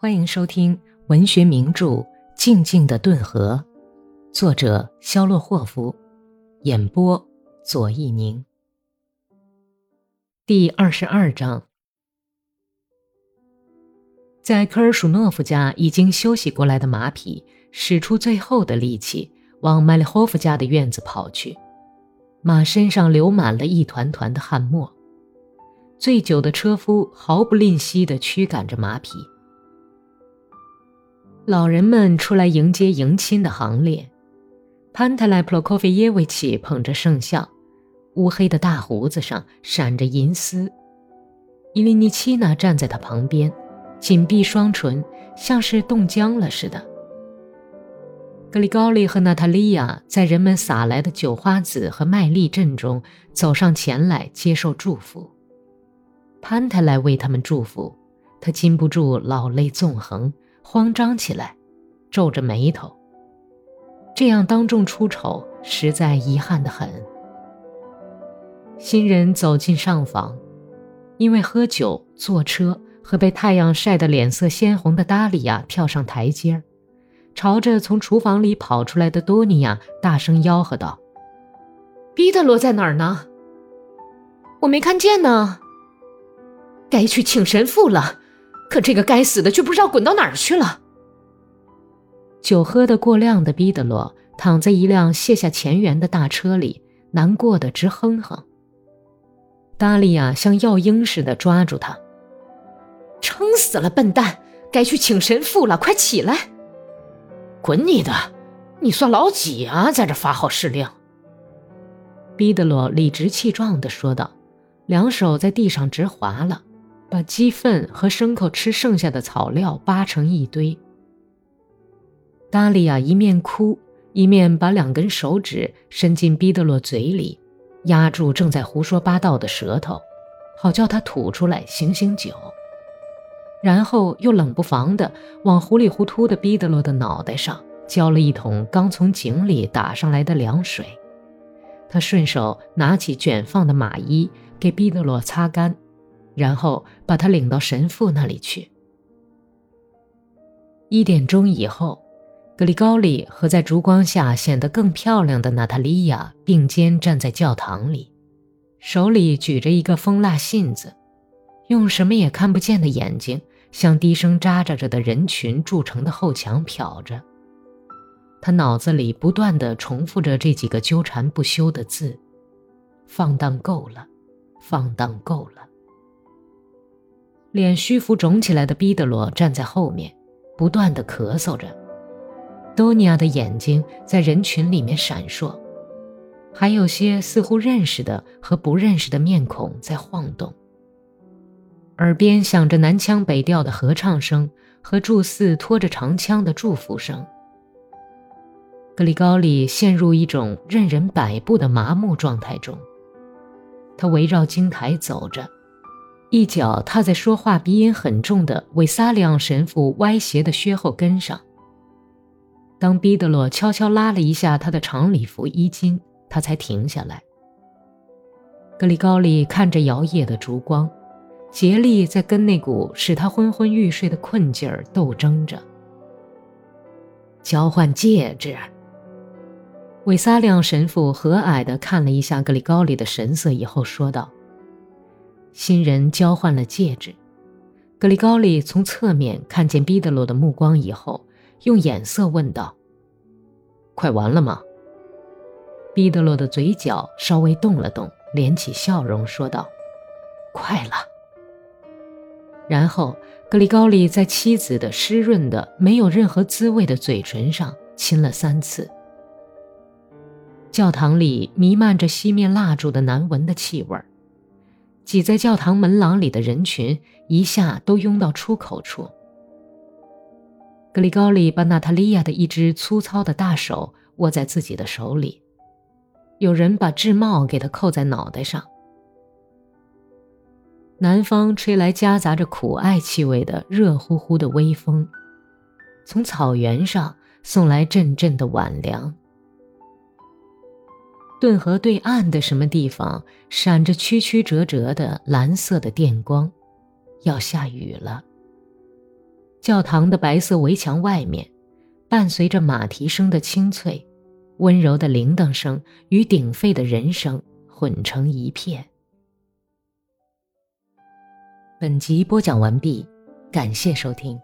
欢迎收听文学名著《静静的顿河》，作者肖洛霍夫，演播左一宁。第二十二章，在科尔舒诺夫家已经休息过来的马匹，使出最后的力气往麦利霍夫家的院子跑去，马身上流满了一团团的汗沫。醉酒的车夫毫不吝惜地驱赶着马匹。老人们出来迎接迎亲的行列，潘特莱普洛科菲耶维奇捧着圣像，乌黑的大胡子上闪着银丝。伊利尼奇娜站在他旁边，紧闭双唇，像是冻僵了似的。格里高利和娜塔莉亚在人们撒来的酒花籽和麦粒阵中走上前来接受祝福。潘特莱为他们祝福，他禁不住老泪纵横。慌张起来，皱着眉头。这样当众出丑，实在遗憾的很。新人走进上房，因为喝酒、坐车和被太阳晒得脸色鲜红的达利亚跳上台阶儿，朝着从厨房里跑出来的多尼亚大声吆喝道：“彼得罗在哪儿呢？我没看见呢。该去请神父了。”可这个该死的却不知道滚到哪儿去了。酒喝得过量的毕德罗躺在一辆卸下前缘的大车里，难过的直哼哼。达利亚像药鹰似的抓住他：“撑死了，笨蛋！该去请神父了，快起来！”“滚你的！你算老几啊，在这发号施令？”毕德罗理直气壮地说道，两手在地上直滑了。把鸡粪和牲口吃剩下的草料扒成一堆。达利亚一面哭，一面把两根手指伸进毕德罗嘴里，压住正在胡说八道的舌头，好叫他吐出来醒醒酒。然后又冷不防地往糊里糊涂的毕德罗的脑袋上浇了一桶刚从井里打上来的凉水。他顺手拿起卷放的马衣给毕德罗擦干。然后把他领到神父那里去。一点钟以后，格里高利和在烛光下显得更漂亮的娜塔莉亚并肩站在教堂里，手里举着一个蜂蜡信子，用什么也看不见的眼睛向低声喳喳着的人群筑成的后墙瞟着。他脑子里不断地重复着这几个纠缠不休的字：“放荡够了，放荡够了。”脸虚浮肿起来的毕德罗站在后面，不断的咳嗽着。多尼亚的眼睛在人群里面闪烁，还有些似乎认识的和不认识的面孔在晃动。耳边响着南腔北调的合唱声和祝寺拖着长枪的祝福声。格里高利陷入一种任人摆布的麻木状态中，他围绕金台走着。一脚踏在说话鼻音很重的韦萨里昂神父歪斜的靴后跟上。当毕德罗悄悄拉了一下他的长礼服衣襟，他才停下来。格里高利看着摇曳的烛光，竭力在跟那股使他昏昏欲睡的困劲儿斗争着。交换戒指。韦萨里昂神父和蔼地看了一下格里高利的神色以后说道。新人交换了戒指，格里高利从侧面看见毕德罗的目光以后，用眼色问道：“快完了吗？”毕德罗的嘴角稍微动了动，敛起笑容说道：“快了。”然后格里高利在妻子的湿润的、没有任何滋味的嘴唇上亲了三次。教堂里弥漫着熄灭蜡烛的难闻的气味儿。挤在教堂门廊里的人群一下都拥到出口处。格里高利把娜塔莉亚的一只粗糙的大手握在自己的手里，有人把制帽给他扣在脑袋上。南方吹来夹杂着苦艾气味的热乎乎的微风，从草原上送来阵阵的晚凉。顿河对岸的什么地方闪着曲曲折折的蓝色的电光，要下雨了。教堂的白色围墙外面，伴随着马蹄声的清脆，温柔的铃铛声与鼎沸的人声混成一片。本集播讲完毕，感谢收听。